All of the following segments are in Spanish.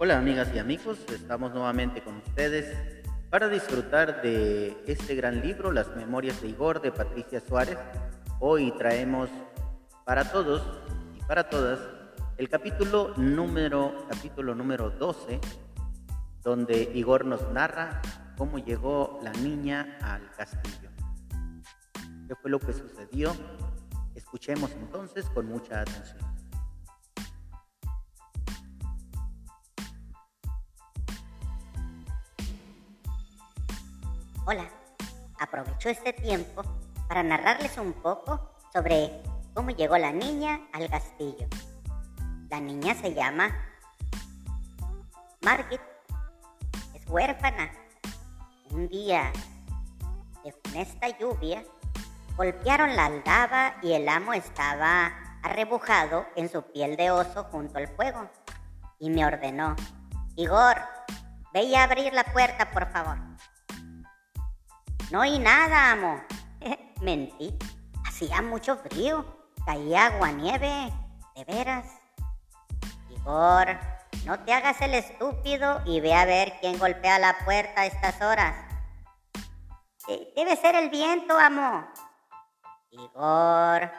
Hola amigas y amigos, estamos nuevamente con ustedes para disfrutar de este gran libro, Las Memorias de Igor de Patricia Suárez. Hoy traemos para todos y para todas el capítulo número, capítulo número 12, donde Igor nos narra cómo llegó la niña al castillo. ¿Qué fue lo que sucedió? Escuchemos entonces con mucha atención. Hola, aprovecho este tiempo para narrarles un poco sobre cómo llegó la niña al castillo. La niña se llama Margit, es huérfana. Un día de funesta lluvia, golpearon la aldaba y el amo estaba arrebujado en su piel de oso junto al fuego y me ordenó, Igor, ve a abrir la puerta, por favor. No hay nada, amo. Mentí. Hacía mucho frío. Caía agua nieve. De veras. Igor, no te hagas el estúpido y ve a ver quién golpea la puerta a estas horas. Debe ser el viento, amo. Igor.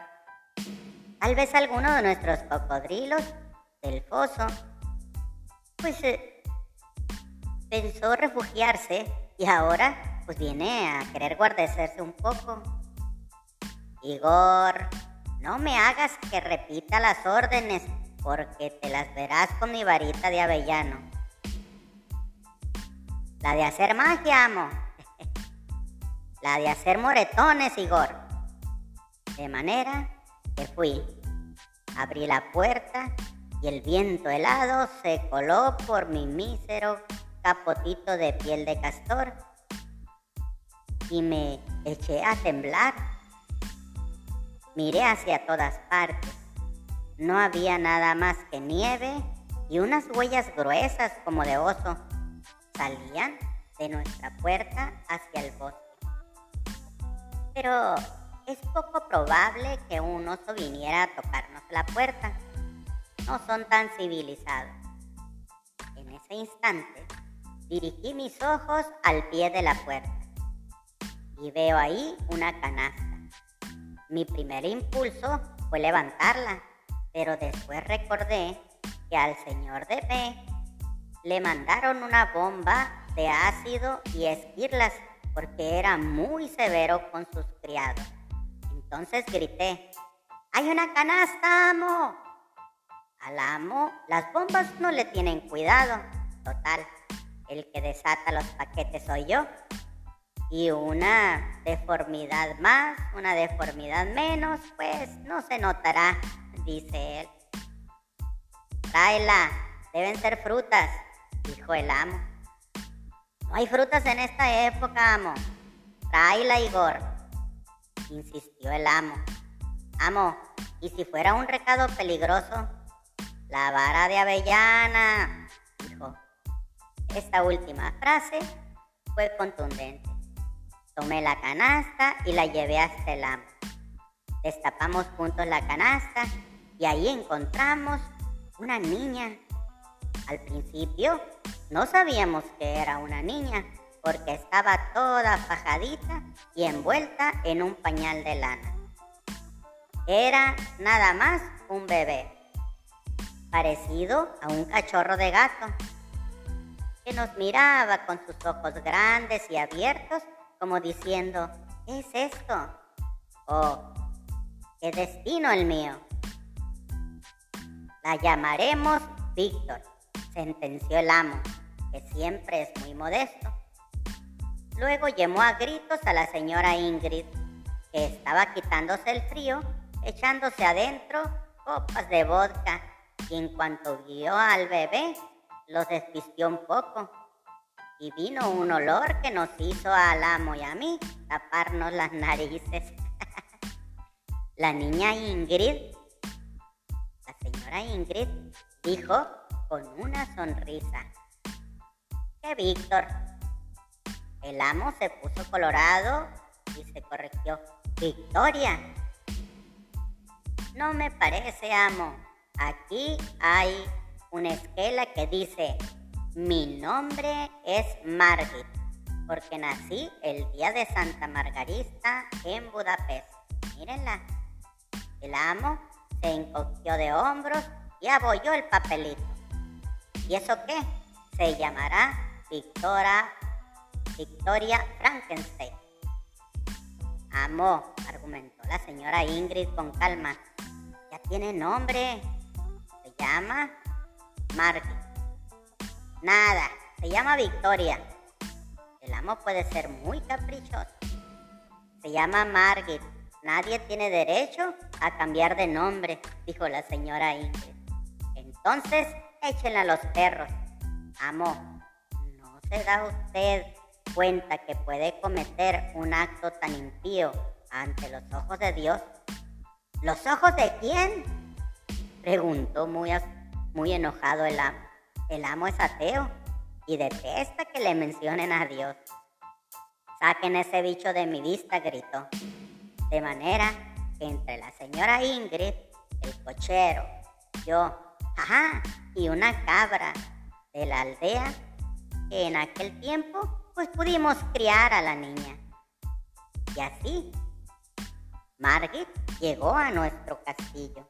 Tal vez alguno de nuestros cocodrilos del foso. Pues eh, pensó refugiarse y ahora pues viene a querer guardecerse un poco. Igor, no me hagas que repita las órdenes porque te las verás con mi varita de avellano. La de hacer magia, amo. La de hacer moretones, Igor. De manera que fui. Abrí la puerta y el viento helado se coló por mi mísero capotito de piel de castor y me eché a temblar. Miré hacia todas partes. No había nada más que nieve y unas huellas gruesas como de oso salían de nuestra puerta hacia el bosque. Pero es poco probable que un oso viniera a tocarnos la puerta. No son tan civilizados. En ese instante dirigí mis ojos al pie de la puerta y veo ahí una canasta. Mi primer impulso fue levantarla, pero después recordé que al señor de B le mandaron una bomba de ácido y esquirlas porque era muy severo con sus criados. Entonces grité, ¡hay una canasta, amo! Al amo las bombas no le tienen cuidado. Total, el que desata los paquetes soy yo y una deformidad más, una deformidad menos, pues no se notará, dice él. Tráela, deben ser frutas, dijo el amo. No hay frutas en esta época, amo. Tráela, Igor, insistió el amo. Amo, ¿y si fuera un recado peligroso? La vara de avellana, dijo. Esta última frase fue contundente. Tomé la canasta y la llevé hasta el amo. Destapamos juntos la canasta y ahí encontramos una niña. Al principio no sabíamos que era una niña porque estaba toda fajadita y envuelta en un pañal de lana. Era nada más un bebé, parecido a un cachorro de gato, que nos miraba con sus ojos grandes y abiertos como diciendo, ¿qué es esto? Oh, qué destino el mío. La llamaremos Víctor, sentenció el amo, que siempre es muy modesto. Luego llamó a gritos a la señora Ingrid, que estaba quitándose el frío, echándose adentro copas de vodka, y en cuanto vio al bebé, lo despistió un poco y vino un olor que nos hizo al amo y a mí taparnos las narices. la niña Ingrid, la señora Ingrid, dijo con una sonrisa, que Víctor, el amo se puso colorado y se corrigió, Victoria. No me parece, amo. Aquí hay una esquela que dice, mi nombre es Margit, porque nací el día de Santa Margarita en Budapest. Mírenla. El amo se encogió de hombros y abolló el papelito. ¿Y eso qué? Se llamará Victoria, Victoria Frankenstein. Amo, argumentó la señora Ingrid con calma. Ya tiene nombre. Se llama Margit. Nada, se llama Victoria. El amo puede ser muy caprichoso. Se llama Margit. Nadie tiene derecho a cambiar de nombre, dijo la señora Ingrid. Entonces, échenla a los perros. Amo, ¿no se da usted cuenta que puede cometer un acto tan impío ante los ojos de Dios? ¿Los ojos de quién? Preguntó muy, muy enojado el amo. El amo es ateo y detesta que le mencionen a Dios. Saquen ese bicho de mi vista, gritó. De manera que entre la señora Ingrid, el cochero, yo, ajá, y una cabra de la aldea, que en aquel tiempo pues pudimos criar a la niña. Y así, Margit llegó a nuestro castillo.